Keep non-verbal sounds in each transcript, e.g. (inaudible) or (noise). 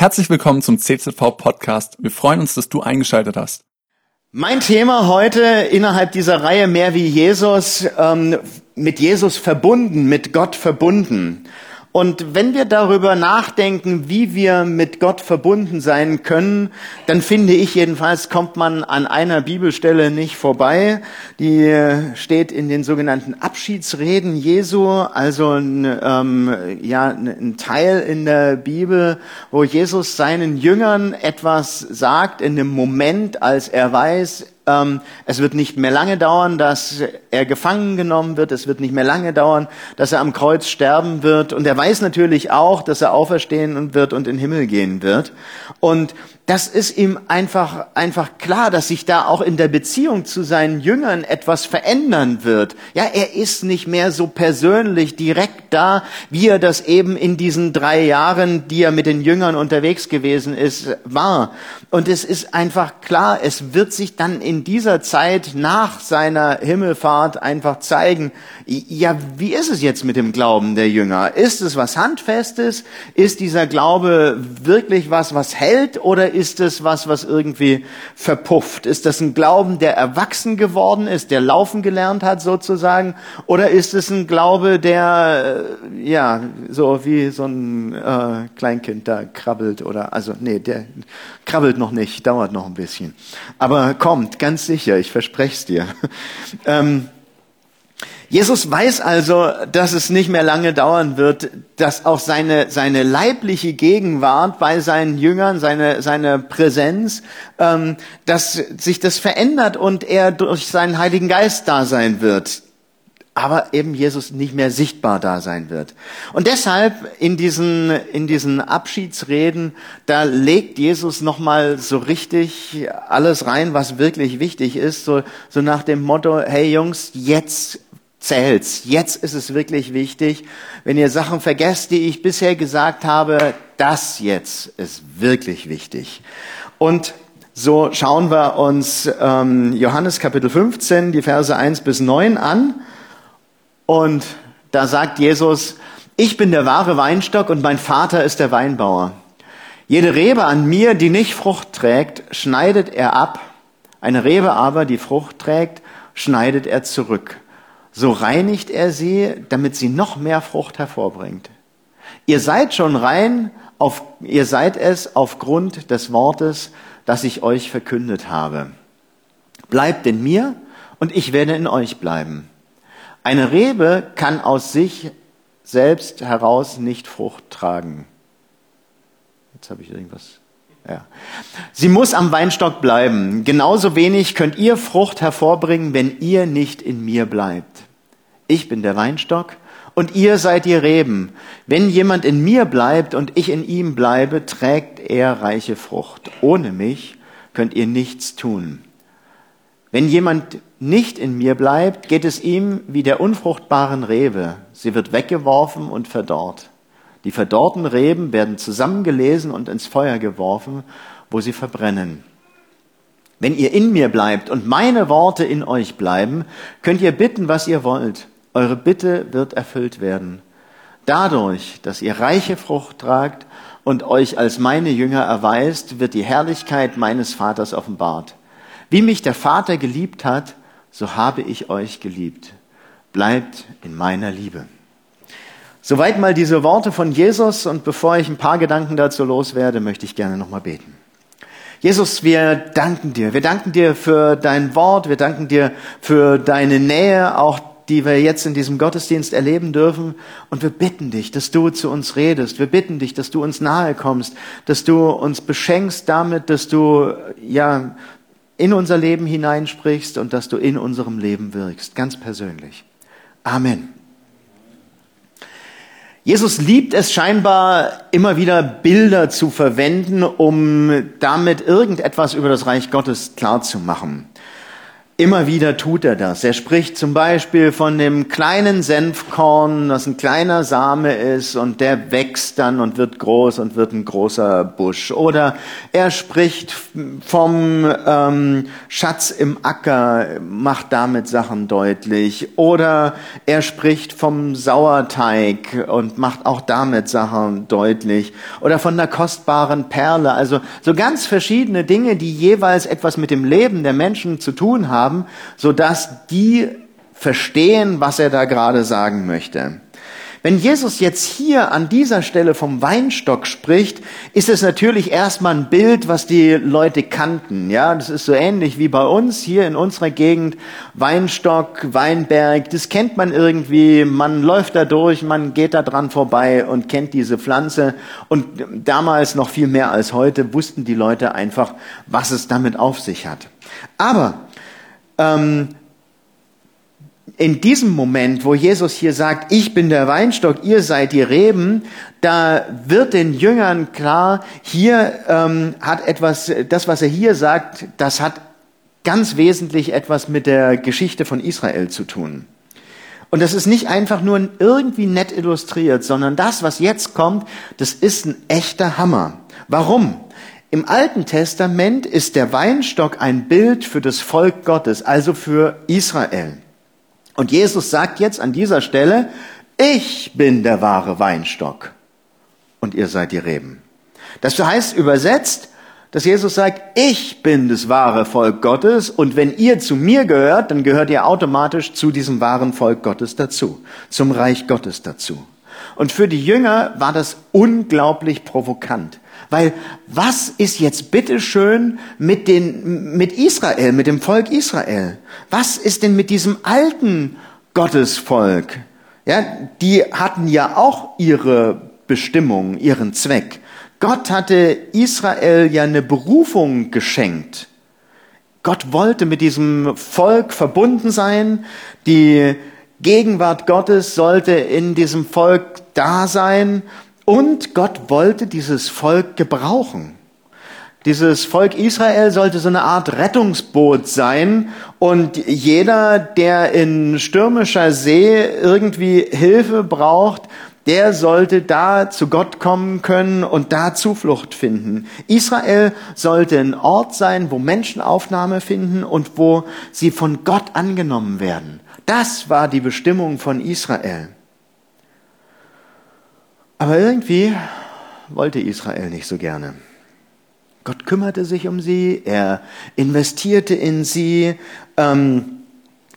Herzlich willkommen zum CZV Podcast. Wir freuen uns, dass du eingeschaltet hast. Mein Thema heute innerhalb dieser Reihe Mehr wie Jesus, ähm, mit Jesus verbunden, mit Gott verbunden. Und wenn wir darüber nachdenken, wie wir mit Gott verbunden sein können, dann finde ich jedenfalls, kommt man an einer Bibelstelle nicht vorbei. Die steht in den sogenannten Abschiedsreden Jesu, also ein, ähm, ja, ein Teil in der Bibel, wo Jesus seinen Jüngern etwas sagt in dem Moment, als er weiß, ähm, es wird nicht mehr lange dauern, dass er gefangen genommen wird. Es wird nicht mehr lange dauern, dass er am Kreuz sterben wird. Und er weiß natürlich auch, dass er auferstehen wird und in den Himmel gehen wird. Und das ist ihm einfach, einfach klar, dass sich da auch in der Beziehung zu seinen Jüngern etwas verändern wird. Ja, er ist nicht mehr so persönlich direkt da, wie er das eben in diesen drei Jahren, die er mit den Jüngern unterwegs gewesen ist, war. Und es ist einfach klar, es wird sich dann in dieser Zeit nach seiner Himmelfahrt einfach zeigen, ja, wie ist es jetzt mit dem Glauben der Jünger? Ist es was Handfestes? Ist dieser Glaube wirklich was, was hält? Oder ist es was, was irgendwie verpufft? Ist das ein Glauben, der erwachsen geworden ist, der laufen gelernt hat sozusagen? Oder ist es ein Glaube, der, äh, ja, so wie so ein äh, Kleinkind da krabbelt oder, also, nee, der krabbelt noch nicht, dauert noch ein bisschen. Aber kommt, ganz sicher, ich verspreche es dir. (laughs) ähm, Jesus weiß also, dass es nicht mehr lange dauern wird, dass auch seine, seine leibliche Gegenwart bei seinen Jüngern, seine, seine Präsenz, ähm, dass sich das verändert und er durch seinen Heiligen Geist da sein wird. Aber eben Jesus nicht mehr sichtbar da sein wird. Und deshalb in diesen, in diesen Abschiedsreden, da legt Jesus nochmal so richtig alles rein, was wirklich wichtig ist. So, so nach dem Motto, hey Jungs, jetzt zählt's. Jetzt ist es wirklich wichtig. Wenn ihr Sachen vergesst, die ich bisher gesagt habe, das jetzt ist wirklich wichtig. Und so schauen wir uns ähm, Johannes Kapitel 15, die Verse 1 bis 9 an. Und da sagt Jesus, ich bin der wahre Weinstock und mein Vater ist der Weinbauer. Jede Rebe an mir, die nicht Frucht trägt, schneidet er ab. Eine Rebe aber, die Frucht trägt, schneidet er zurück so reinigt er sie, damit sie noch mehr Frucht hervorbringt. Ihr seid schon rein, auf, ihr seid es aufgrund des Wortes, das ich euch verkündet habe. Bleibt in mir und ich werde in euch bleiben. Eine Rebe kann aus sich selbst heraus nicht Frucht tragen. Jetzt habe ich irgendwas. Ja. Sie muss am Weinstock bleiben. Genauso wenig könnt ihr Frucht hervorbringen, wenn ihr nicht in mir bleibt. Ich bin der Weinstock und ihr seid die Reben. Wenn jemand in mir bleibt und ich in ihm bleibe, trägt er reiche Frucht. Ohne mich könnt ihr nichts tun. Wenn jemand nicht in mir bleibt, geht es ihm wie der unfruchtbaren Rebe. Sie wird weggeworfen und verdorrt. Die verdorrten Reben werden zusammengelesen und ins Feuer geworfen, wo sie verbrennen. Wenn ihr in mir bleibt und meine Worte in euch bleiben, könnt ihr bitten, was ihr wollt eure Bitte wird erfüllt werden. Dadurch, dass ihr reiche Frucht tragt und euch als meine Jünger erweist, wird die Herrlichkeit meines Vaters offenbart. Wie mich der Vater geliebt hat, so habe ich euch geliebt. Bleibt in meiner Liebe. Soweit mal diese Worte von Jesus und bevor ich ein paar Gedanken dazu loswerde, möchte ich gerne nochmal beten. Jesus, wir danken dir. Wir danken dir für dein Wort. Wir danken dir für deine Nähe, auch die wir jetzt in diesem Gottesdienst erleben dürfen. Und wir bitten dich, dass du zu uns redest. Wir bitten dich, dass du uns nahe kommst, dass du uns beschenkst damit, dass du, ja, in unser Leben hineinsprichst und dass du in unserem Leben wirkst, ganz persönlich. Amen. Jesus liebt es scheinbar immer wieder Bilder zu verwenden, um damit irgendetwas über das Reich Gottes klarzumachen. Immer wieder tut er das. Er spricht zum Beispiel von dem kleinen Senfkorn, das ein kleiner Same ist und der wächst dann und wird groß und wird ein großer Busch. Oder er spricht vom ähm, Schatz im Acker, macht damit Sachen deutlich. Oder er spricht vom Sauerteig und macht auch damit Sachen deutlich. Oder von der kostbaren Perle. Also so ganz verschiedene Dinge, die jeweils etwas mit dem Leben der Menschen zu tun haben haben, sodass die verstehen, was er da gerade sagen möchte. Wenn Jesus jetzt hier an dieser Stelle vom Weinstock spricht, ist es natürlich erstmal ein Bild, was die Leute kannten. Ja, das ist so ähnlich wie bei uns hier in unserer Gegend. Weinstock, Weinberg, das kennt man irgendwie. Man läuft da durch, man geht da dran vorbei und kennt diese Pflanze. Und damals noch viel mehr als heute wussten die Leute einfach, was es damit auf sich hat. Aber ähm, in diesem Moment, wo Jesus hier sagt, ich bin der Weinstock, ihr seid die Reben, da wird den Jüngern klar, hier ähm, hat etwas, das, was er hier sagt, das hat ganz wesentlich etwas mit der Geschichte von Israel zu tun. Und das ist nicht einfach nur irgendwie nett illustriert, sondern das, was jetzt kommt, das ist ein echter Hammer. Warum? Im Alten Testament ist der Weinstock ein Bild für das Volk Gottes, also für Israel. Und Jesus sagt jetzt an dieser Stelle, ich bin der wahre Weinstock und ihr seid die Reben. Das heißt übersetzt, dass Jesus sagt, ich bin das wahre Volk Gottes und wenn ihr zu mir gehört, dann gehört ihr automatisch zu diesem wahren Volk Gottes dazu, zum Reich Gottes dazu. Und für die Jünger war das unglaublich provokant. Weil was ist jetzt bitteschön mit, den, mit Israel, mit dem Volk Israel? Was ist denn mit diesem alten Gottesvolk? Ja, die hatten ja auch ihre Bestimmung, ihren Zweck. Gott hatte Israel ja eine Berufung geschenkt. Gott wollte mit diesem Volk verbunden sein. Die Gegenwart Gottes sollte in diesem Volk da sein und Gott wollte dieses Volk gebrauchen. Dieses Volk Israel sollte so eine Art Rettungsboot sein und jeder, der in stürmischer See irgendwie Hilfe braucht, der sollte da zu Gott kommen können und da Zuflucht finden. Israel sollte ein Ort sein, wo Menschen Aufnahme finden und wo sie von Gott angenommen werden. Das war die Bestimmung von Israel. Aber irgendwie wollte Israel nicht so gerne. Gott kümmerte sich um sie, er investierte in sie ähm,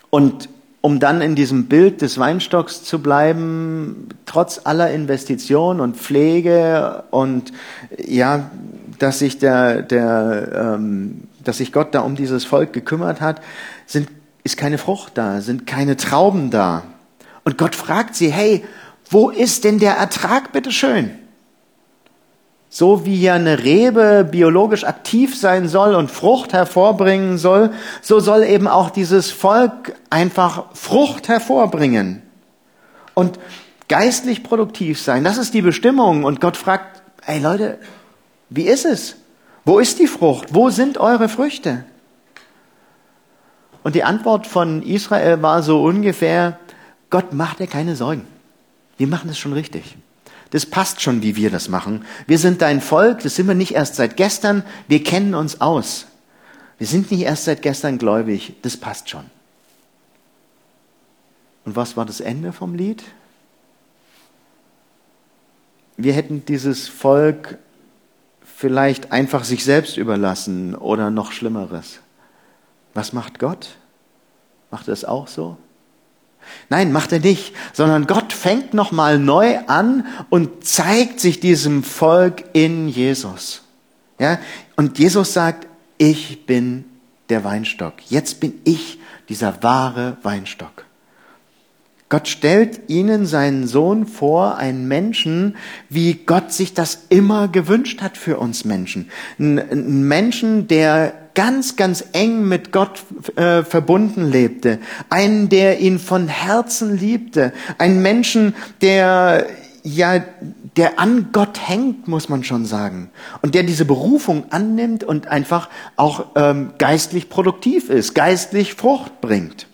und um dann in diesem Bild des Weinstocks zu bleiben, trotz aller Investition und Pflege und ja, dass sich der, der ähm, dass sich Gott da um dieses Volk gekümmert hat, sind, ist keine Frucht da, sind keine Trauben da. Und Gott fragt sie, hey, wo ist denn der Ertrag, bitteschön? So wie ja eine Rebe biologisch aktiv sein soll und Frucht hervorbringen soll, so soll eben auch dieses Volk einfach Frucht hervorbringen und geistlich produktiv sein. Das ist die Bestimmung. Und Gott fragt, ey Leute, wie ist es? Wo ist die Frucht? Wo sind eure Früchte? Und die Antwort von Israel war so ungefähr, Gott macht dir keine Sorgen. Wir machen es schon richtig. Das passt schon, wie wir das machen. Wir sind dein Volk, das sind wir nicht erst seit gestern, wir kennen uns aus. Wir sind nicht erst seit gestern gläubig, das passt schon. Und was war das Ende vom Lied? Wir hätten dieses Volk vielleicht einfach sich selbst überlassen oder noch Schlimmeres. Was macht Gott? Macht er es auch so? Nein, macht er nicht, sondern Gott fängt nochmal neu an und zeigt sich diesem Volk in Jesus. Ja? Und Jesus sagt, ich bin der Weinstock. Jetzt bin ich dieser wahre Weinstock. Gott stellt ihnen seinen Sohn vor, einen Menschen, wie Gott sich das immer gewünscht hat für uns Menschen. Ein Menschen, der ganz, ganz eng mit Gott äh, verbunden lebte. Einen, der ihn von Herzen liebte. Einen Menschen, der ja, der an Gott hängt, muss man schon sagen. Und der diese Berufung annimmt und einfach auch ähm, geistlich produktiv ist, geistlich Frucht bringt.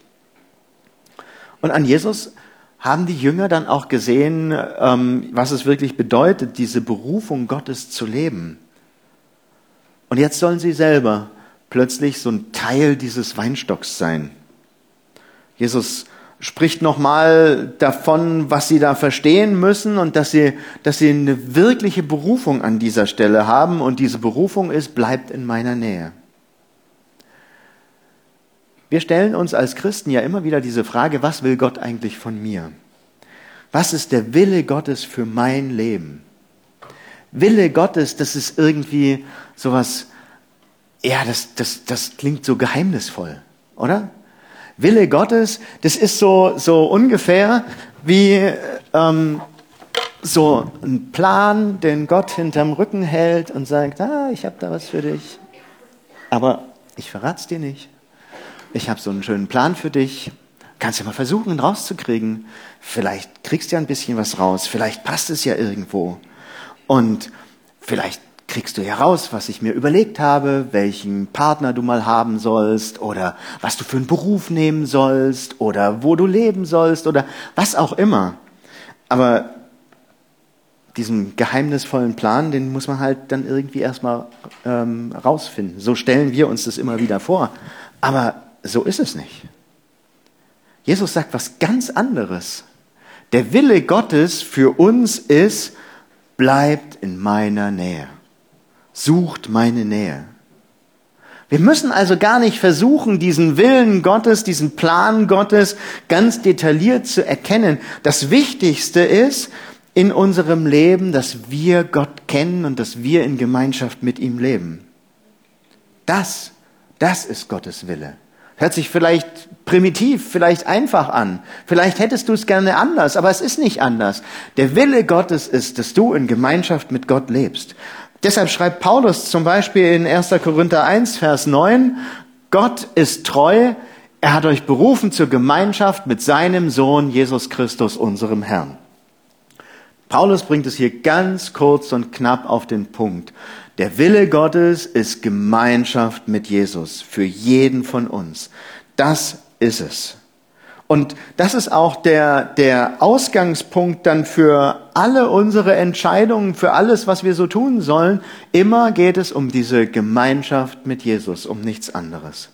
Und an Jesus haben die Jünger dann auch gesehen, ähm, was es wirklich bedeutet, diese Berufung Gottes zu leben. Und jetzt sollen sie selber plötzlich so ein Teil dieses Weinstocks sein. Jesus spricht nochmal davon, was sie da verstehen müssen und dass sie, dass sie eine wirkliche Berufung an dieser Stelle haben und diese Berufung ist, bleibt in meiner Nähe. Wir stellen uns als Christen ja immer wieder diese Frage, was will Gott eigentlich von mir? Was ist der Wille Gottes für mein Leben? Wille Gottes, das ist irgendwie sowas, ja, das, das, das klingt so geheimnisvoll, oder? Wille Gottes, das ist so, so ungefähr wie ähm, so ein Plan, den Gott hinterm Rücken hält und sagt, ah, ich habe da was für dich. Aber ich verrate es dir nicht. Ich habe so einen schönen Plan für dich. Kannst ja mal versuchen, ihn rauszukriegen. Vielleicht kriegst du ja ein bisschen was raus. Vielleicht passt es ja irgendwo. Und vielleicht kriegst du heraus, was ich mir überlegt habe, welchen Partner du mal haben sollst oder was du für einen Beruf nehmen sollst oder wo du leben sollst oder was auch immer. Aber diesen geheimnisvollen Plan, den muss man halt dann irgendwie erstmal ähm, rausfinden. So stellen wir uns das immer wieder vor. Aber so ist es nicht. Jesus sagt was ganz anderes. Der Wille Gottes für uns ist, bleibt in meiner Nähe sucht meine Nähe. Wir müssen also gar nicht versuchen, diesen Willen Gottes, diesen Plan Gottes ganz detailliert zu erkennen. Das Wichtigste ist in unserem Leben, dass wir Gott kennen und dass wir in Gemeinschaft mit ihm leben. Das, das ist Gottes Wille. Hört sich vielleicht primitiv, vielleicht einfach an. Vielleicht hättest du es gerne anders, aber es ist nicht anders. Der Wille Gottes ist, dass du in Gemeinschaft mit Gott lebst. Deshalb schreibt Paulus zum Beispiel in 1. Korinther 1, Vers 9, Gott ist treu, er hat euch berufen zur Gemeinschaft mit seinem Sohn Jesus Christus, unserem Herrn. Paulus bringt es hier ganz kurz und knapp auf den Punkt. Der Wille Gottes ist Gemeinschaft mit Jesus für jeden von uns. Das ist es. Und das ist auch der, der Ausgangspunkt dann für alle unsere Entscheidungen, für alles, was wir so tun sollen. Immer geht es um diese Gemeinschaft mit Jesus, um nichts anderes.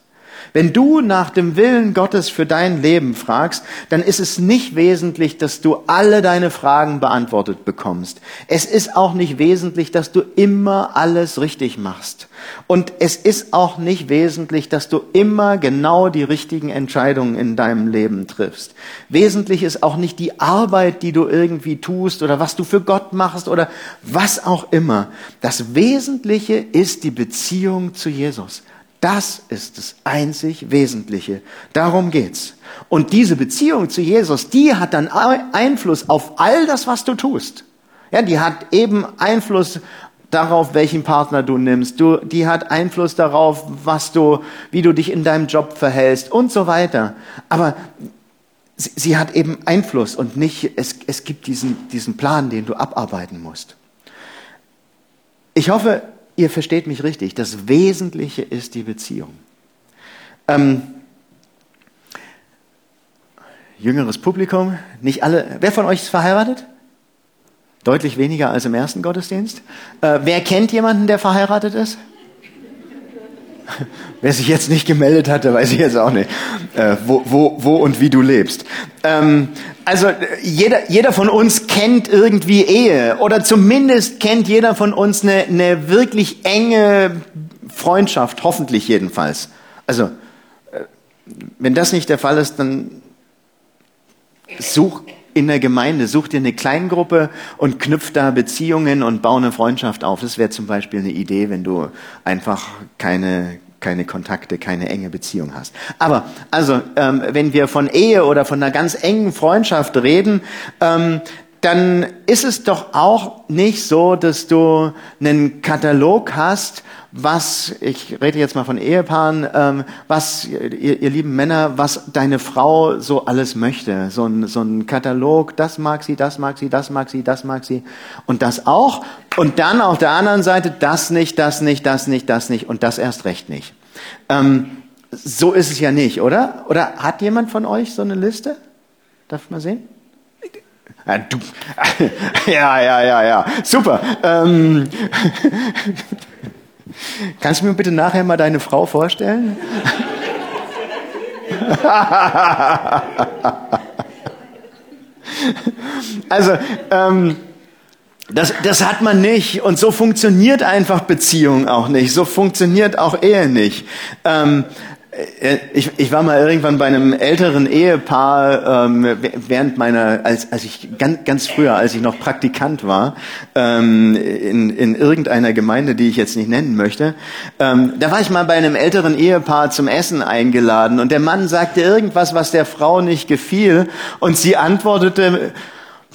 Wenn du nach dem Willen Gottes für dein Leben fragst, dann ist es nicht wesentlich, dass du alle deine Fragen beantwortet bekommst. Es ist auch nicht wesentlich, dass du immer alles richtig machst. Und es ist auch nicht wesentlich, dass du immer genau die richtigen Entscheidungen in deinem Leben triffst. Wesentlich ist auch nicht die Arbeit, die du irgendwie tust oder was du für Gott machst oder was auch immer. Das Wesentliche ist die Beziehung zu Jesus. Das ist das einzig Wesentliche. Darum geht's. Und diese Beziehung zu Jesus, die hat dann Einfluss auf all das, was du tust. Ja, die hat eben Einfluss darauf, welchen Partner du nimmst. Du, die hat Einfluss darauf, was du, wie du dich in deinem Job verhältst und so weiter. Aber sie, sie hat eben Einfluss und nicht, es, es gibt diesen, diesen Plan, den du abarbeiten musst. Ich hoffe, ihr versteht mich richtig, das Wesentliche ist die Beziehung. Ähm, jüngeres Publikum, nicht alle. Wer von euch ist verheiratet? Deutlich weniger als im ersten Gottesdienst. Äh, wer kennt jemanden, der verheiratet ist? (laughs) Wer sich jetzt nicht gemeldet hatte, weiß ich jetzt auch nicht, äh, wo, wo, wo und wie du lebst. Ähm, also jeder, jeder von uns kennt irgendwie Ehe oder zumindest kennt jeder von uns eine, eine wirklich enge Freundschaft, hoffentlich jedenfalls. Also äh, wenn das nicht der Fall ist, dann such in der Gemeinde, such dir eine Kleingruppe und knüpf da Beziehungen und bau eine Freundschaft auf. Das wäre zum Beispiel eine Idee, wenn du einfach keine, keine Kontakte, keine enge Beziehung hast. Aber also, ähm, wenn wir von Ehe oder von einer ganz engen Freundschaft reden, ähm, dann ist es doch auch nicht so, dass du einen Katalog hast, was, ich rede jetzt mal von Ehepaaren, ähm, was, ihr, ihr lieben Männer, was deine Frau so alles möchte. So ein, so ein Katalog, das mag sie, das mag sie, das mag sie, das mag sie und das auch. Und dann auf der anderen Seite das nicht, das nicht, das nicht, das nicht und das erst recht nicht. Ähm, so ist es ja nicht, oder? Oder hat jemand von euch so eine Liste? Darf ich mal sehen? Ja, du. (laughs) ja, ja, ja, ja. Super. Ähm, (laughs) kannst du mir bitte nachher mal deine Frau vorstellen? (laughs) also, ähm, das, das hat man nicht und so funktioniert einfach Beziehung auch nicht. So funktioniert auch Ehe nicht. Ähm, äh, ich, ich war mal irgendwann bei einem älteren Ehepaar ähm, während meiner, als, als ich ganz, ganz früher, als ich noch Praktikant war, ähm, in, in irgendeiner Gemeinde, die ich jetzt nicht nennen möchte. Ähm, da war ich mal bei einem älteren Ehepaar zum Essen eingeladen und der Mann sagte irgendwas, was der Frau nicht gefiel und sie antwortete: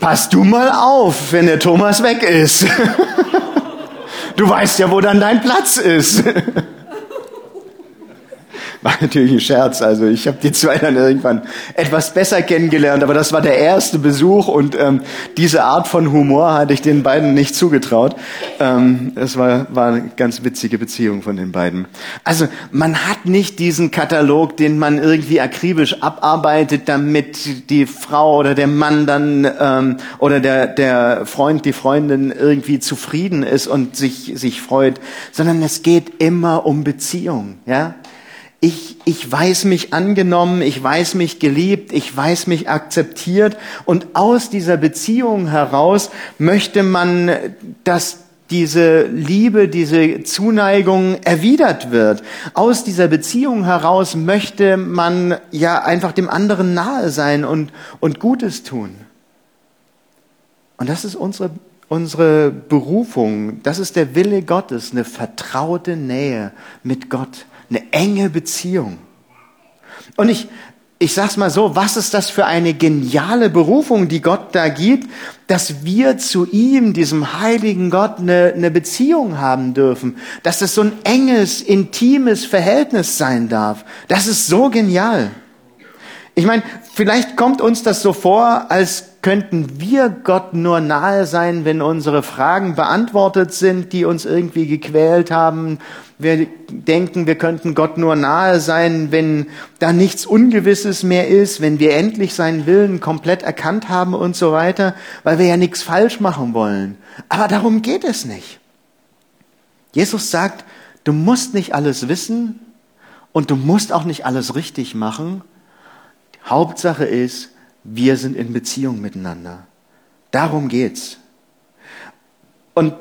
Pass du mal auf, wenn der Thomas weg ist. (laughs) du weißt ja, wo dann dein Platz ist. (laughs) War natürlich ein Scherz. Also ich habe die zwei dann irgendwann etwas besser kennengelernt, aber das war der erste Besuch und ähm, diese Art von Humor hatte ich den beiden nicht zugetraut. Ähm, es war, war eine ganz witzige Beziehung von den beiden. Also man hat nicht diesen Katalog, den man irgendwie akribisch abarbeitet, damit die Frau oder der Mann dann ähm, oder der, der Freund, die Freundin irgendwie zufrieden ist und sich, sich freut, sondern es geht immer um Beziehung. Ja? Ich, ich weiß mich angenommen, ich weiß mich geliebt, ich weiß mich akzeptiert und aus dieser Beziehung heraus möchte man, dass diese Liebe, diese Zuneigung erwidert wird. Aus dieser Beziehung heraus möchte man ja einfach dem anderen nahe sein und, und Gutes tun. Und das ist unsere, unsere Berufung, das ist der Wille Gottes, eine vertraute Nähe mit Gott eine enge Beziehung. Und ich, ich sag's mal so, was ist das für eine geniale Berufung, die Gott da gibt, dass wir zu ihm, diesem heiligen Gott, eine, eine Beziehung haben dürfen, dass es so ein enges, intimes Verhältnis sein darf. Das ist so genial. Ich meine, vielleicht kommt uns das so vor, als könnten wir Gott nur nahe sein, wenn unsere Fragen beantwortet sind, die uns irgendwie gequält haben. Wir denken, wir könnten Gott nur nahe sein, wenn da nichts Ungewisses mehr ist, wenn wir endlich seinen Willen komplett erkannt haben und so weiter, weil wir ja nichts falsch machen wollen. Aber darum geht es nicht. Jesus sagt, du musst nicht alles wissen und du musst auch nicht alles richtig machen. Hauptsache ist, wir sind in Beziehung miteinander. Darum geht's. Und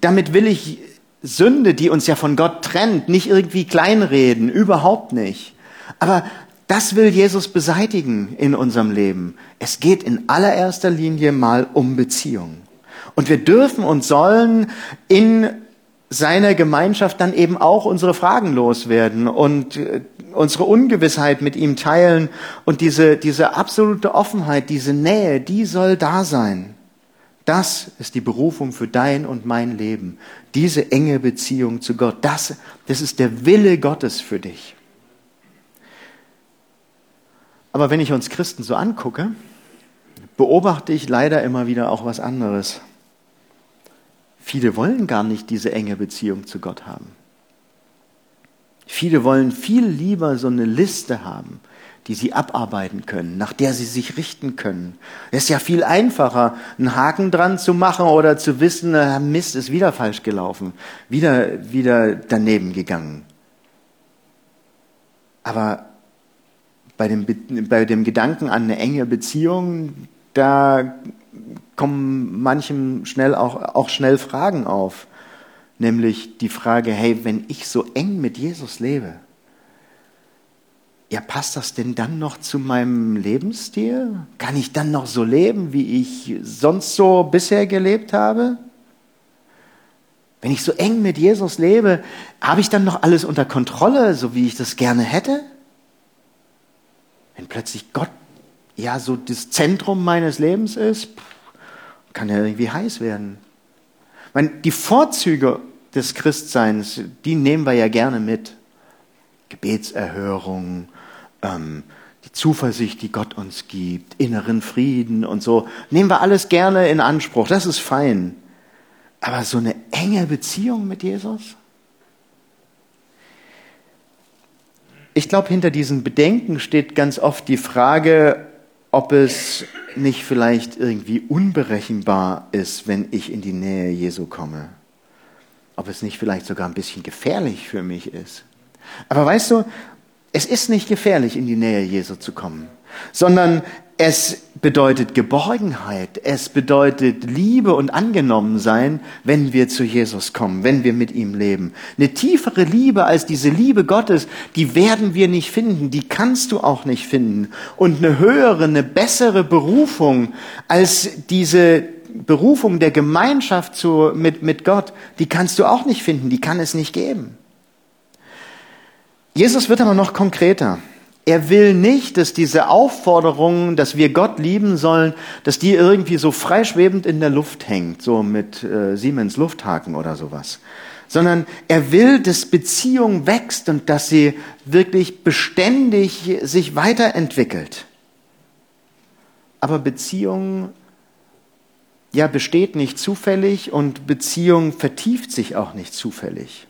damit will ich Sünde, die uns ja von Gott trennt, nicht irgendwie kleinreden, überhaupt nicht. Aber das will Jesus beseitigen in unserem Leben. Es geht in allererster Linie mal um Beziehung. Und wir dürfen und sollen in seiner Gemeinschaft dann eben auch unsere Fragen loswerden und äh, unsere Ungewissheit mit ihm teilen und diese, diese absolute Offenheit, diese Nähe, die soll da sein. Das ist die Berufung für dein und mein Leben. Diese enge Beziehung zu Gott. Das, das ist der Wille Gottes für dich. Aber wenn ich uns Christen so angucke, beobachte ich leider immer wieder auch was anderes. Viele wollen gar nicht diese enge Beziehung zu Gott haben. Viele wollen viel lieber so eine Liste haben, die sie abarbeiten können, nach der sie sich richten können. Es ist ja viel einfacher, einen Haken dran zu machen oder zu wissen, Mist, ist wieder falsch gelaufen, wieder, wieder daneben gegangen. Aber bei dem, bei dem Gedanken an eine enge Beziehung, da kommen manchem schnell auch, auch schnell Fragen auf nämlich die Frage, hey, wenn ich so eng mit Jesus lebe, ja, passt das denn dann noch zu meinem Lebensstil? Kann ich dann noch so leben, wie ich sonst so bisher gelebt habe? Wenn ich so eng mit Jesus lebe, habe ich dann noch alles unter Kontrolle, so wie ich das gerne hätte? Wenn plötzlich Gott ja so das Zentrum meines Lebens ist, Kann ja irgendwie heiß werden. Meine, die Vorzüge des Christseins, die nehmen wir ja gerne mit. Gebetserhörung, ähm, die Zuversicht, die Gott uns gibt, inneren Frieden und so, nehmen wir alles gerne in Anspruch. Das ist fein. Aber so eine enge Beziehung mit Jesus? Ich glaube, hinter diesen Bedenken steht ganz oft die Frage, ob es nicht vielleicht irgendwie unberechenbar ist, wenn ich in die Nähe Jesu komme. Ob es nicht vielleicht sogar ein bisschen gefährlich für mich ist. Aber weißt du, es ist nicht gefährlich, in die Nähe Jesu zu kommen, sondern es bedeutet Geborgenheit, es bedeutet Liebe und angenommen sein, wenn wir zu Jesus kommen, wenn wir mit ihm leben. Eine tiefere Liebe als diese Liebe Gottes, die werden wir nicht finden, die kannst du auch nicht finden. Und eine höhere, eine bessere Berufung als diese Berufung der Gemeinschaft zu, mit, mit Gott, die kannst du auch nicht finden, die kann es nicht geben. Jesus wird aber noch konkreter. Er will nicht, dass diese Aufforderung, dass wir Gott lieben sollen, dass die irgendwie so freischwebend in der Luft hängt, so mit äh, Siemens Lufthaken oder sowas, sondern er will, dass Beziehung wächst und dass sie wirklich beständig sich weiterentwickelt. Aber Beziehung ja besteht nicht zufällig und Beziehung vertieft sich auch nicht zufällig.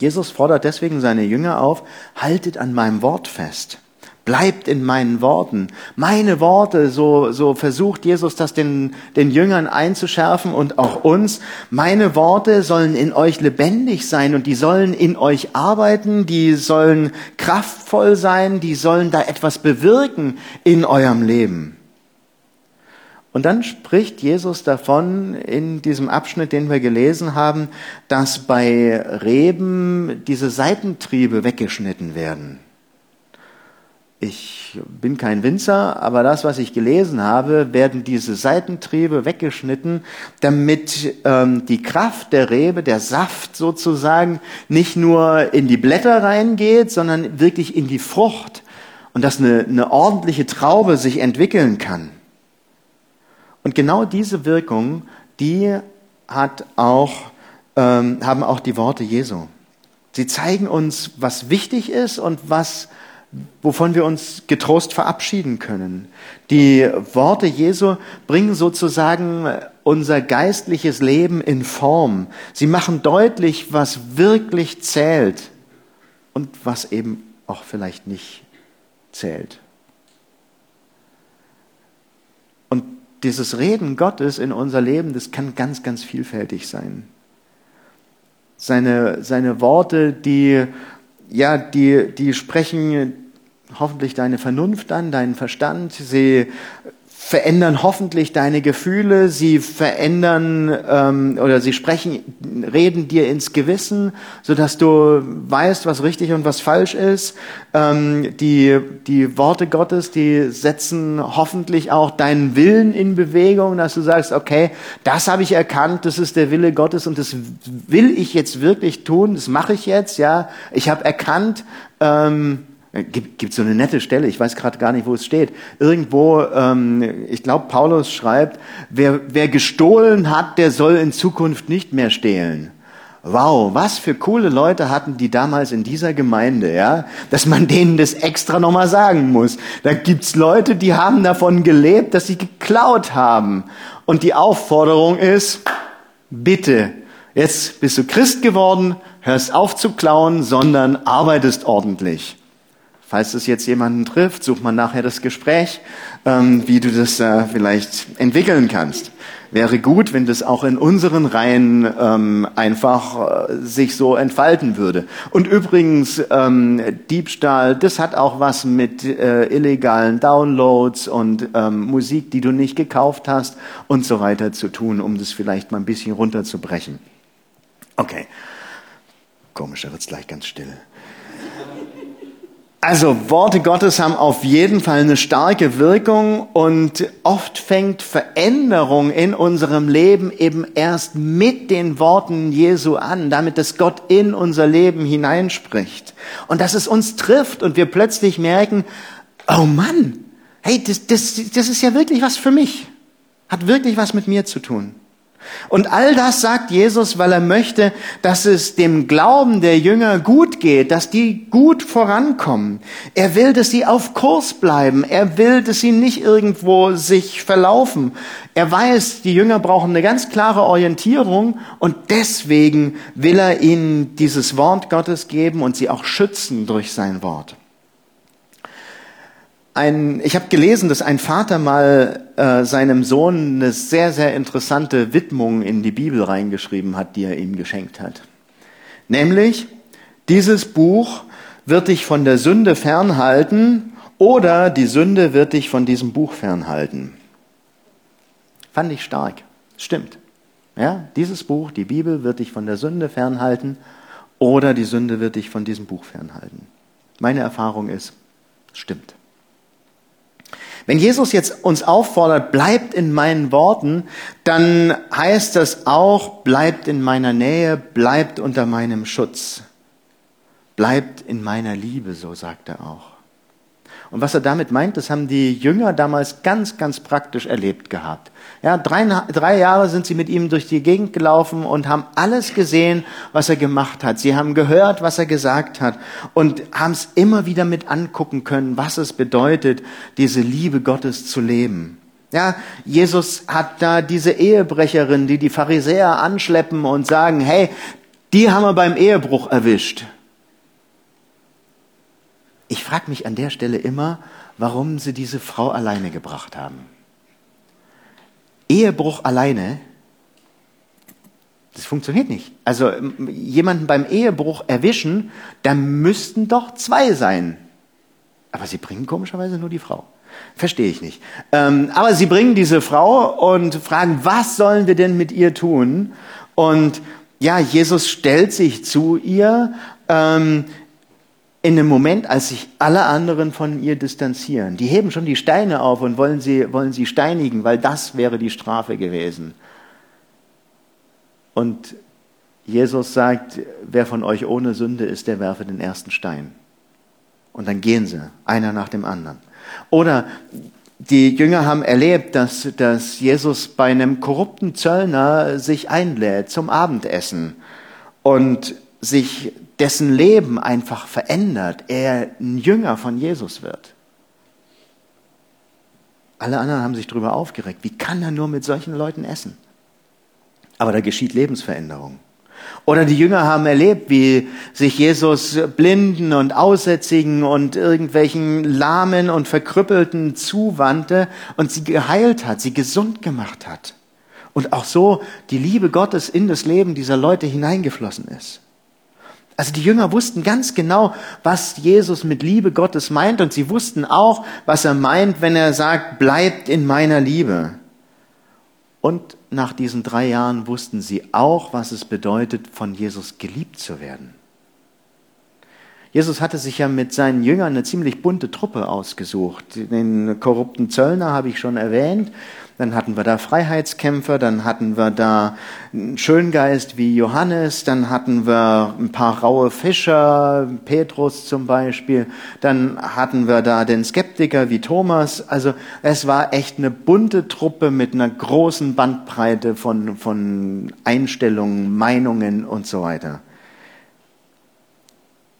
Jesus fordert deswegen seine Jünger auf, haltet an meinem Wort fest. Bleibt in meinen Worten. Meine Worte, so, so versucht Jesus das den, den Jüngern einzuschärfen und auch uns. Meine Worte sollen in euch lebendig sein und die sollen in euch arbeiten, die sollen kraftvoll sein, die sollen da etwas bewirken in eurem Leben. Und dann spricht Jesus davon in diesem Abschnitt, den wir gelesen haben, dass bei Reben diese Seitentriebe weggeschnitten werden. Ich bin kein Winzer, aber das, was ich gelesen habe, werden diese Seitentriebe weggeschnitten, damit ähm, die Kraft der Rebe, der Saft sozusagen, nicht nur in die Blätter reingeht, sondern wirklich in die Frucht und dass eine, eine ordentliche Traube sich entwickeln kann. Und genau diese Wirkung, die hat auch, ähm, haben auch die Worte Jesu. Sie zeigen uns, was wichtig ist und was, wovon wir uns getrost verabschieden können. Die Worte Jesu bringen sozusagen unser geistliches Leben in Form. Sie machen deutlich, was wirklich zählt und was eben auch vielleicht nicht zählt. Dieses Reden Gottes in unser Leben, das kann ganz, ganz vielfältig sein. Seine, seine Worte, die, ja, die, die sprechen hoffentlich deine Vernunft an, deinen Verstand. Sie verändern hoffentlich deine Gefühle, sie verändern ähm, oder sie sprechen, reden dir ins Gewissen, so dass du weißt, was richtig und was falsch ist. Ähm, die die Worte Gottes, die setzen hoffentlich auch deinen Willen in Bewegung, dass du sagst, okay, das habe ich erkannt, das ist der Wille Gottes und das will ich jetzt wirklich tun, das mache ich jetzt, ja. Ich habe erkannt. Ähm, äh, gibt, gibt so eine nette Stelle, ich weiß gerade gar nicht, wo es steht. Irgendwo, ähm, ich glaube, Paulus schreibt, wer, wer gestohlen hat, der soll in Zukunft nicht mehr stehlen. Wow, was für coole Leute hatten die damals in dieser Gemeinde, ja, dass man denen das extra nochmal sagen muss. Da gibt's Leute, die haben davon gelebt, dass sie geklaut haben. Und die Aufforderung ist, bitte, jetzt bist du Christ geworden, hörst auf zu klauen, sondern arbeitest ordentlich. Falls es jetzt jemanden trifft, such mal nachher das Gespräch, ähm, wie du das äh, vielleicht entwickeln kannst. Wäre gut, wenn das auch in unseren Reihen ähm, einfach äh, sich so entfalten würde. Und übrigens, ähm, Diebstahl, das hat auch was mit äh, illegalen Downloads und ähm, Musik, die du nicht gekauft hast und so weiter zu tun, um das vielleicht mal ein bisschen runterzubrechen. Okay. Komisch, da wird's gleich ganz still. Also Worte Gottes haben auf jeden Fall eine starke Wirkung und oft fängt Veränderung in unserem Leben eben erst mit den Worten Jesu an, damit dass Gott in unser Leben hineinspricht und dass es uns trifft und wir plötzlich merken, oh Mann, hey, das, das, das ist ja wirklich was für mich. Hat wirklich was mit mir zu tun. Und all das sagt Jesus, weil er möchte, dass es dem Glauben der Jünger gut geht, dass die gut vorankommen. Er will, dass sie auf Kurs bleiben. Er will, dass sie nicht irgendwo sich verlaufen. Er weiß, die Jünger brauchen eine ganz klare Orientierung und deswegen will er ihnen dieses Wort Gottes geben und sie auch schützen durch sein Wort ein, ich habe gelesen, dass ein Vater mal äh, seinem Sohn eine sehr, sehr interessante Widmung in die Bibel reingeschrieben hat, die er ihm geschenkt hat. Nämlich, dieses Buch wird dich von der Sünde fernhalten oder die Sünde wird dich von diesem Buch fernhalten. Fand ich stark. Stimmt. Ja, dieses Buch, die Bibel, wird dich von der Sünde fernhalten oder die Sünde wird dich von diesem Buch fernhalten. Meine Erfahrung ist, stimmt. Wenn Jesus jetzt uns auffordert, bleibt in meinen Worten, dann heißt das auch, bleibt in meiner Nähe, bleibt unter meinem Schutz. Bleibt in meiner Liebe, so sagt er auch. Und was er damit meint, das haben die Jünger damals ganz, ganz praktisch erlebt gehabt. Ja, drei, drei Jahre sind sie mit ihm durch die Gegend gelaufen und haben alles gesehen, was er gemacht hat. Sie haben gehört, was er gesagt hat und haben es immer wieder mit angucken können, was es bedeutet, diese Liebe Gottes zu leben. Ja, Jesus hat da diese Ehebrecherin, die die Pharisäer anschleppen und sagen, hey, die haben wir beim Ehebruch erwischt. Ich frage mich an der Stelle immer, warum sie diese Frau alleine gebracht haben. Ehebruch alleine, das funktioniert nicht. Also jemanden beim Ehebruch erwischen, da müssten doch zwei sein. Aber sie bringen komischerweise nur die Frau. Verstehe ich nicht. Ähm, aber sie bringen diese Frau und fragen, was sollen wir denn mit ihr tun? Und ja, Jesus stellt sich zu ihr. Ähm, in dem Moment, als sich alle anderen von ihr distanzieren. Die heben schon die Steine auf und wollen sie, wollen sie steinigen, weil das wäre die Strafe gewesen. Und Jesus sagt, wer von euch ohne Sünde ist, der werfe den ersten Stein. Und dann gehen sie, einer nach dem anderen. Oder die Jünger haben erlebt, dass, dass Jesus bei einem korrupten Zöllner sich einlädt zum Abendessen und sich dessen Leben einfach verändert, er ein Jünger von Jesus wird. Alle anderen haben sich darüber aufgeregt. Wie kann er nur mit solchen Leuten essen? Aber da geschieht Lebensveränderung. Oder die Jünger haben erlebt, wie sich Jesus Blinden und Aussätzigen und irgendwelchen Lahmen und Verkrüppelten zuwandte und sie geheilt hat, sie gesund gemacht hat. Und auch so die Liebe Gottes in das Leben dieser Leute hineingeflossen ist. Also die Jünger wussten ganz genau, was Jesus mit Liebe Gottes meint und sie wussten auch, was er meint, wenn er sagt, bleibt in meiner Liebe. Und nach diesen drei Jahren wussten sie auch, was es bedeutet, von Jesus geliebt zu werden. Jesus hatte sich ja mit seinen Jüngern eine ziemlich bunte Truppe ausgesucht. Den korrupten Zöllner habe ich schon erwähnt. Dann hatten wir da Freiheitskämpfer, dann hatten wir da einen Schöngeist wie Johannes, dann hatten wir ein paar raue Fischer, Petrus zum Beispiel, dann hatten wir da den Skeptiker wie Thomas. Also es war echt eine bunte Truppe mit einer großen Bandbreite von, von Einstellungen, Meinungen und so weiter.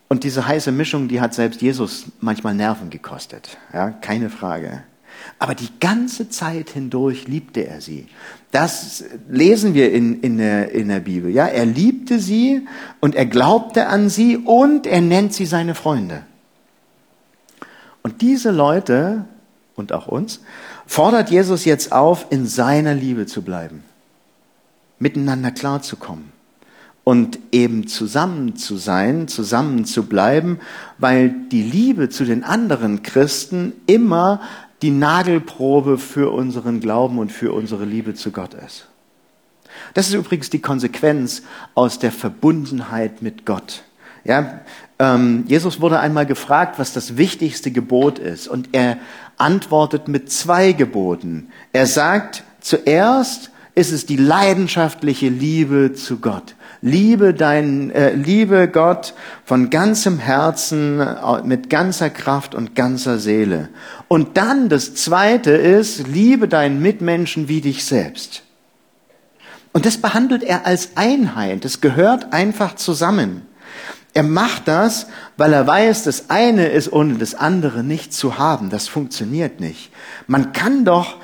Und diese heiße Mischung, die hat selbst Jesus manchmal Nerven gekostet. Ja, keine Frage. Aber die ganze Zeit hindurch liebte er sie. Das lesen wir in, in, der, in der Bibel. Ja, er liebte sie und er glaubte an sie und er nennt sie seine Freunde. Und diese Leute und auch uns fordert Jesus jetzt auf, in seiner Liebe zu bleiben, miteinander klarzukommen und eben zusammen zu sein, zusammen zu bleiben, weil die Liebe zu den anderen Christen immer die Nagelprobe für unseren Glauben und für unsere Liebe zu Gott ist. Das ist übrigens die Konsequenz aus der Verbundenheit mit Gott. Ja, ähm, Jesus wurde einmal gefragt, was das wichtigste Gebot ist, und er antwortet mit zwei Geboten. Er sagt zuerst, ist es die leidenschaftliche Liebe zu Gott. Liebe dein, äh, liebe Gott von ganzem Herzen, mit ganzer Kraft und ganzer Seele. Und dann das zweite ist, liebe deinen Mitmenschen wie dich selbst. Und das behandelt er als Einheit. Das gehört einfach zusammen. Er macht das, weil er weiß, das eine ist ohne das andere nicht zu haben. Das funktioniert nicht. Man kann doch,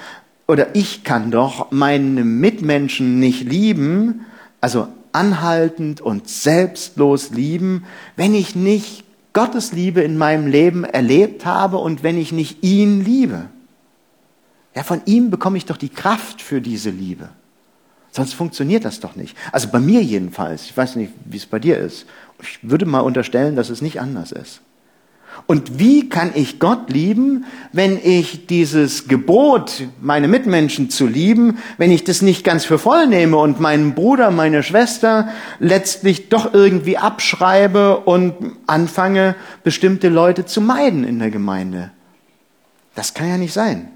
oder ich kann doch meine Mitmenschen nicht lieben, also anhaltend und selbstlos lieben, wenn ich nicht Gottes Liebe in meinem Leben erlebt habe und wenn ich nicht ihn liebe. Ja, von ihm bekomme ich doch die Kraft für diese Liebe. Sonst funktioniert das doch nicht. Also bei mir jedenfalls. Ich weiß nicht, wie es bei dir ist. Ich würde mal unterstellen, dass es nicht anders ist. Und wie kann ich Gott lieben, wenn ich dieses Gebot, meine Mitmenschen zu lieben, wenn ich das nicht ganz für voll nehme und meinen Bruder, meine Schwester letztlich doch irgendwie abschreibe und anfange, bestimmte Leute zu meiden in der Gemeinde? Das kann ja nicht sein.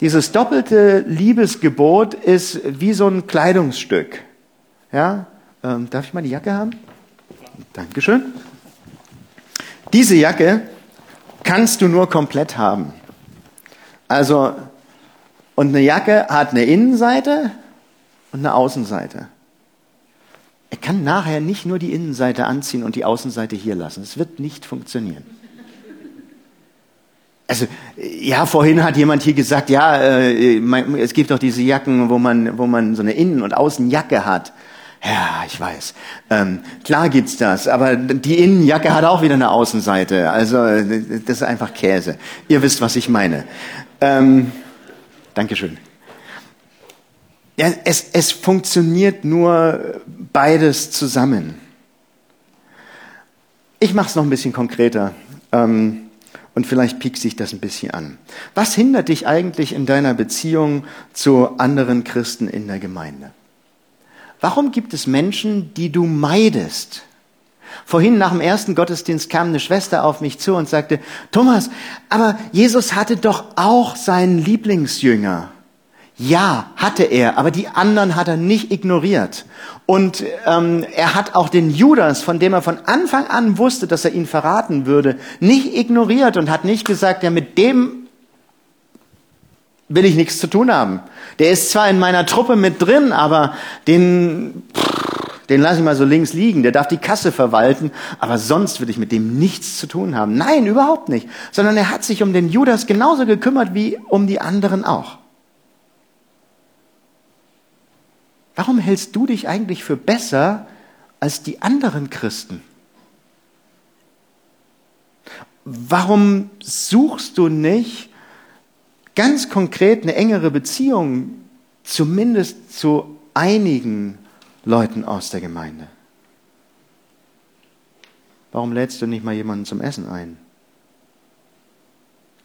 Dieses doppelte Liebesgebot ist wie so ein Kleidungsstück. Ja, ähm, darf ich mal die Jacke haben? Dankeschön. Diese Jacke kannst du nur komplett haben. Also, und eine Jacke hat eine Innenseite und eine Außenseite. Er kann nachher nicht nur die Innenseite anziehen und die Außenseite hier lassen. Es wird nicht funktionieren. Also, ja, vorhin hat jemand hier gesagt, ja, äh, es gibt doch diese Jacken, wo man, wo man so eine Innen- und Außenjacke hat. Ja, ich weiß. Ähm, klar gibt's das, aber die Innenjacke hat auch wieder eine Außenseite. Also das ist einfach Käse. Ihr wisst, was ich meine. Ähm, Dankeschön. Ja, es, es funktioniert nur beides zusammen. Ich mache es noch ein bisschen konkreter. Ähm, und vielleicht piekt sich das ein bisschen an. Was hindert dich eigentlich in deiner Beziehung zu anderen Christen in der Gemeinde? Warum gibt es Menschen, die du meidest? Vorhin nach dem ersten Gottesdienst kam eine Schwester auf mich zu und sagte, Thomas, aber Jesus hatte doch auch seinen Lieblingsjünger. Ja, hatte er, aber die anderen hat er nicht ignoriert. Und ähm, er hat auch den Judas, von dem er von Anfang an wusste, dass er ihn verraten würde, nicht ignoriert und hat nicht gesagt, ja, mit dem will ich nichts zu tun haben. Der ist zwar in meiner Truppe mit drin, aber den, den lasse ich mal so links liegen. Der darf die Kasse verwalten, aber sonst will ich mit dem nichts zu tun haben. Nein, überhaupt nicht. Sondern er hat sich um den Judas genauso gekümmert wie um die anderen auch. Warum hältst du dich eigentlich für besser als die anderen Christen? Warum suchst du nicht ganz konkret eine engere Beziehung zumindest zu einigen Leuten aus der Gemeinde. Warum lädst du nicht mal jemanden zum Essen ein?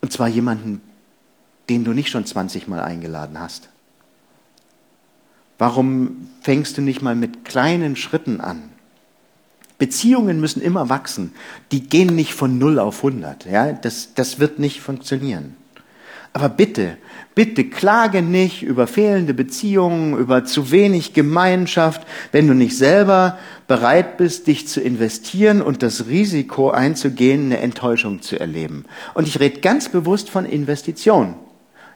Und zwar jemanden, den du nicht schon 20 Mal eingeladen hast. Warum fängst du nicht mal mit kleinen Schritten an? Beziehungen müssen immer wachsen. Die gehen nicht von 0 auf 100. Ja? Das, das wird nicht funktionieren. Aber bitte, bitte klage nicht über fehlende Beziehungen, über zu wenig Gemeinschaft, wenn du nicht selber bereit bist, dich zu investieren und das Risiko einzugehen, eine Enttäuschung zu erleben. Und ich rede ganz bewusst von Investition.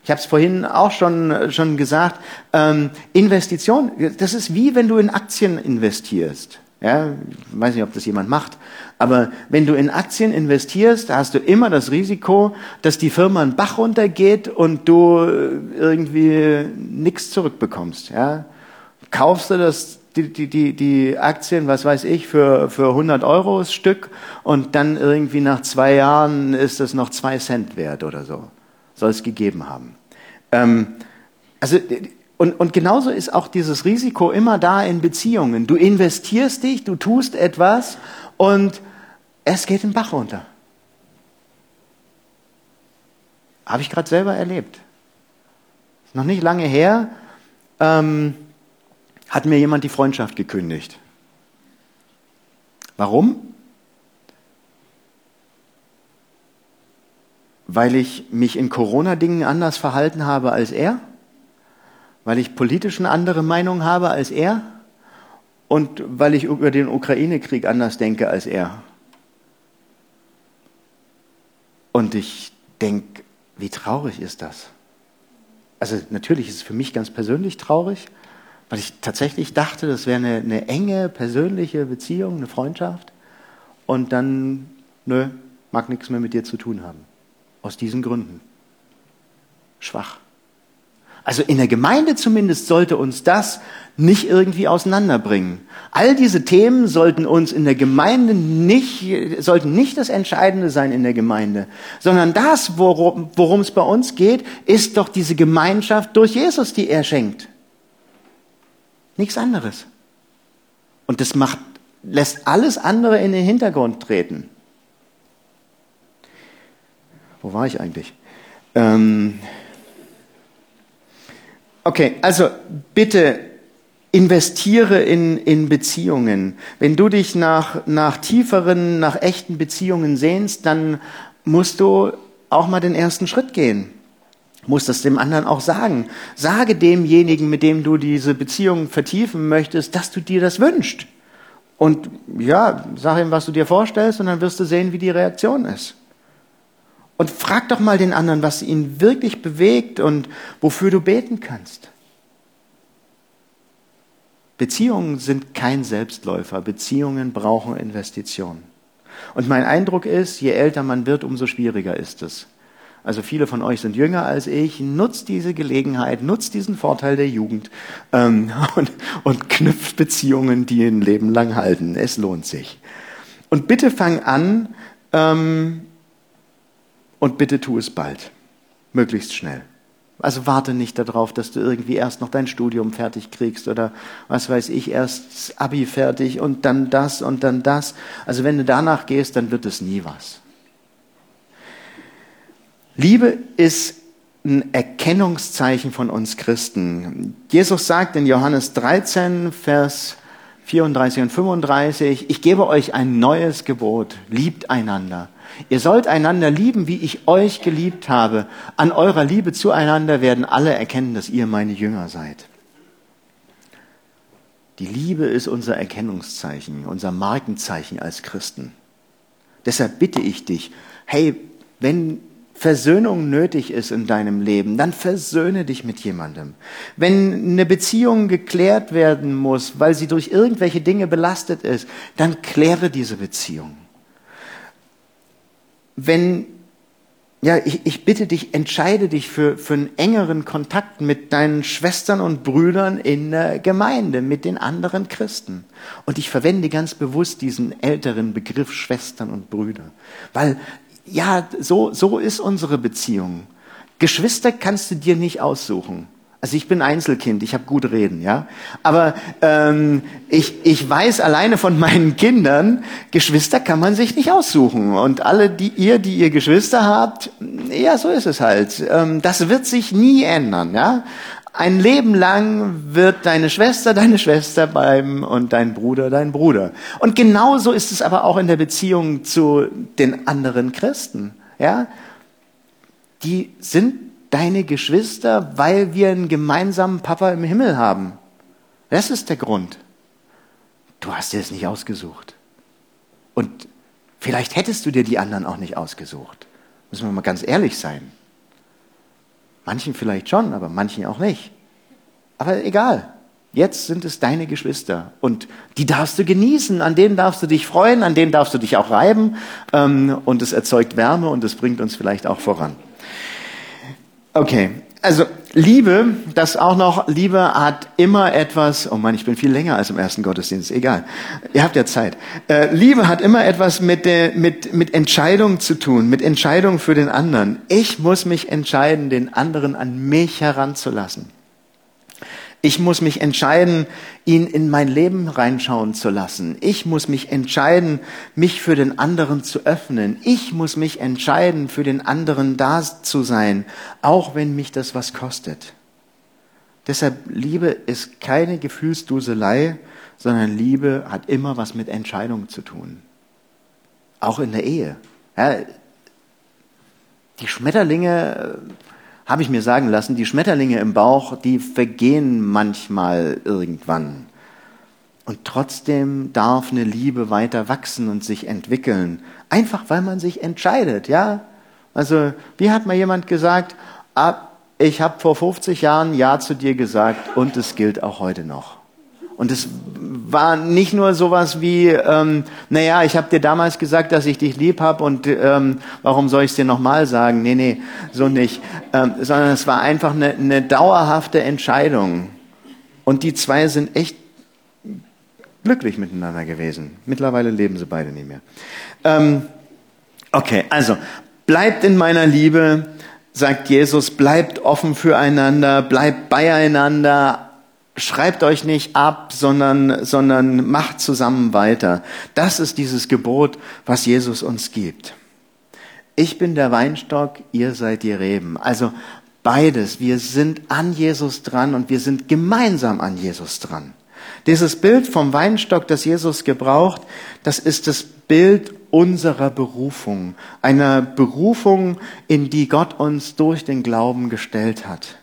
Ich habe es vorhin auch schon, schon gesagt, ähm, Investition, das ist wie wenn du in Aktien investierst. Ja, weiß nicht, ob das jemand macht. Aber wenn du in Aktien investierst, da hast du immer das Risiko, dass die Firma einen Bach runtergeht und du irgendwie nichts zurückbekommst. Ja? Kaufst du das, die, die, die, die Aktien, was weiß ich, für, für 100 Euro das Stück und dann irgendwie nach zwei Jahren ist das noch zwei Cent wert oder so. Soll es gegeben haben. Ähm, also und, und genauso ist auch dieses Risiko immer da in Beziehungen. Du investierst dich, du tust etwas und es geht den Bach runter. Habe ich gerade selber erlebt. Ist noch nicht lange her, ähm, hat mir jemand die Freundschaft gekündigt. Warum? Weil ich mich in Corona-Dingen anders verhalten habe als er? Weil ich politisch eine andere Meinung habe als er und weil ich über den Ukraine-Krieg anders denke als er. Und ich denke, wie traurig ist das? Also natürlich ist es für mich ganz persönlich traurig, weil ich tatsächlich dachte, das wäre eine, eine enge, persönliche Beziehung, eine Freundschaft. Und dann, nö, mag nichts mehr mit dir zu tun haben. Aus diesen Gründen. Schwach. Also in der Gemeinde zumindest sollte uns das nicht irgendwie auseinanderbringen. All diese Themen sollten uns in der Gemeinde nicht, sollten nicht das Entscheidende sein in der Gemeinde, sondern das, worum es bei uns geht, ist doch diese Gemeinschaft durch Jesus, die er schenkt. Nichts anderes. Und das macht, lässt alles andere in den Hintergrund treten. Wo war ich eigentlich? Ähm okay, also bitte investiere in, in Beziehungen. Wenn du dich nach, nach tieferen, nach echten Beziehungen sehnst, dann musst du auch mal den ersten Schritt gehen. Musst das dem anderen auch sagen. Sage demjenigen, mit dem du diese Beziehung vertiefen möchtest, dass du dir das wünschst. Und ja, sag ihm, was du dir vorstellst, und dann wirst du sehen, wie die Reaktion ist. Und frag doch mal den anderen, was ihn wirklich bewegt und wofür du beten kannst. Beziehungen sind kein Selbstläufer. Beziehungen brauchen Investitionen. Und mein Eindruck ist, je älter man wird, umso schwieriger ist es. Also viele von euch sind jünger als ich. Nutzt diese Gelegenheit, nutzt diesen Vorteil der Jugend ähm, (laughs) und, und knüpft Beziehungen, die ein Leben lang halten. Es lohnt sich. Und bitte fang an ähm, und bitte tu es bald, möglichst schnell. Also warte nicht darauf, dass du irgendwie erst noch dein Studium fertig kriegst oder was weiß ich, erst Abi fertig und dann das und dann das. Also wenn du danach gehst, dann wird es nie was. Liebe ist ein Erkennungszeichen von uns Christen. Jesus sagt in Johannes 13, Vers 34 und 35, ich gebe euch ein neues Gebot, liebt einander. Ihr sollt einander lieben, wie ich euch geliebt habe. An eurer Liebe zueinander werden alle erkennen, dass ihr meine Jünger seid. Die Liebe ist unser Erkennungszeichen, unser Markenzeichen als Christen. Deshalb bitte ich dich, hey, wenn Versöhnung nötig ist in deinem Leben, dann versöhne dich mit jemandem. Wenn eine Beziehung geklärt werden muss, weil sie durch irgendwelche Dinge belastet ist, dann kläre diese Beziehung wenn, ja, ich, ich bitte dich, entscheide dich für, für einen engeren Kontakt mit deinen Schwestern und Brüdern in der Gemeinde, mit den anderen Christen. Und ich verwende ganz bewusst diesen älteren Begriff Schwestern und Brüder, weil ja, so, so ist unsere Beziehung. Geschwister kannst du dir nicht aussuchen. Also ich bin Einzelkind, ich habe gut reden, ja. Aber ähm, ich, ich weiß alleine von meinen Kindern, Geschwister kann man sich nicht aussuchen. Und alle, die ihr, die ihr Geschwister habt, ja, so ist es halt. Ähm, das wird sich nie ändern, ja. Ein Leben lang wird deine Schwester deine Schwester bleiben und dein Bruder dein Bruder. Und genauso ist es aber auch in der Beziehung zu den anderen Christen, ja. Die sind deine Geschwister, weil wir einen gemeinsamen Papa im Himmel haben. Das ist der Grund. Du hast dir es nicht ausgesucht. Und vielleicht hättest du dir die anderen auch nicht ausgesucht. Müssen wir mal ganz ehrlich sein. Manchen vielleicht schon, aber manchen auch nicht. Aber egal. Jetzt sind es deine Geschwister und die darfst du genießen, an denen darfst du dich freuen, an denen darfst du dich auch reiben ähm, und es erzeugt Wärme und es bringt uns vielleicht auch voran. Okay, also Liebe, das auch noch, Liebe hat immer etwas, oh Mann, ich bin viel länger als im ersten Gottesdienst, egal, ihr habt ja Zeit. Äh, Liebe hat immer etwas mit, der, mit, mit Entscheidung zu tun, mit Entscheidung für den anderen. Ich muss mich entscheiden, den anderen an mich heranzulassen. Ich muss mich entscheiden, ihn in mein Leben reinschauen zu lassen. Ich muss mich entscheiden, mich für den anderen zu öffnen. Ich muss mich entscheiden, für den anderen da zu sein, auch wenn mich das was kostet. Deshalb, Liebe ist keine Gefühlsduselei, sondern Liebe hat immer was mit Entscheidungen zu tun. Auch in der Ehe. Ja, die Schmetterlinge habe ich mir sagen lassen, die Schmetterlinge im Bauch, die vergehen manchmal irgendwann. Und trotzdem darf eine Liebe weiter wachsen und sich entwickeln. Einfach weil man sich entscheidet, ja? Also, wie hat mal jemand gesagt, ich habe vor 50 Jahren Ja zu dir gesagt und es gilt auch heute noch. Und es war nicht nur sowas wie, ähm, naja, ich habe dir damals gesagt, dass ich dich lieb habe und ähm, warum soll ich es dir nochmal sagen? Nee, nee, so nicht. Ähm, sondern es war einfach eine, eine dauerhafte Entscheidung. Und die zwei sind echt glücklich miteinander gewesen. Mittlerweile leben sie beide nicht mehr. Ähm, okay, also bleibt in meiner Liebe, sagt Jesus, bleibt offen füreinander, bleibt beieinander, schreibt euch nicht ab, sondern, sondern macht zusammen weiter. Das ist dieses Gebot, was Jesus uns gibt. Ich bin der Weinstock, ihr seid die Reben. Also beides. Wir sind an Jesus dran und wir sind gemeinsam an Jesus dran. Dieses Bild vom Weinstock, das Jesus gebraucht, das ist das Bild unserer Berufung, einer Berufung, in die Gott uns durch den Glauben gestellt hat.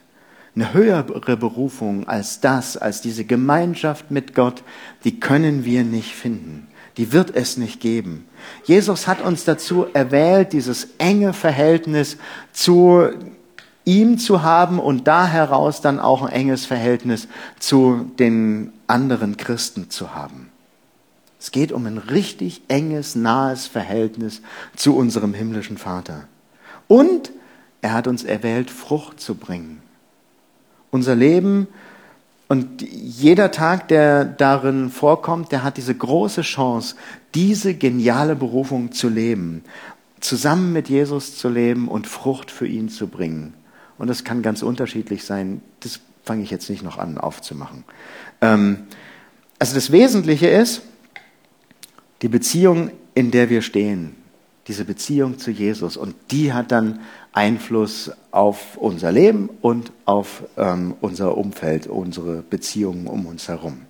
Eine höhere Berufung als das, als diese Gemeinschaft mit Gott, die können wir nicht finden. Die wird es nicht geben. Jesus hat uns dazu erwählt, dieses enge Verhältnis zu ihm zu haben und da heraus dann auch ein enges Verhältnis zu den anderen Christen zu haben. Es geht um ein richtig enges, nahes Verhältnis zu unserem himmlischen Vater. Und er hat uns erwählt, Frucht zu bringen. Unser Leben und jeder Tag, der darin vorkommt, der hat diese große Chance, diese geniale Berufung zu leben, zusammen mit Jesus zu leben und Frucht für ihn zu bringen. Und das kann ganz unterschiedlich sein. Das fange ich jetzt nicht noch an aufzumachen. Ähm, also das Wesentliche ist die Beziehung, in der wir stehen. Diese Beziehung zu Jesus. Und die hat dann Einfluss auf unser Leben und auf ähm, unser Umfeld, unsere Beziehungen um uns herum.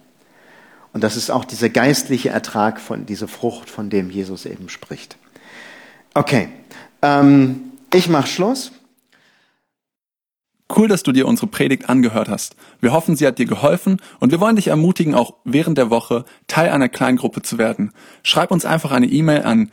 Und das ist auch dieser geistliche Ertrag von dieser Frucht, von dem Jesus eben spricht. Okay, ähm, ich mache Schluss. Cool, dass du dir unsere Predigt angehört hast. Wir hoffen, sie hat dir geholfen und wir wollen dich ermutigen, auch während der Woche Teil einer Kleingruppe zu werden. Schreib uns einfach eine E-Mail an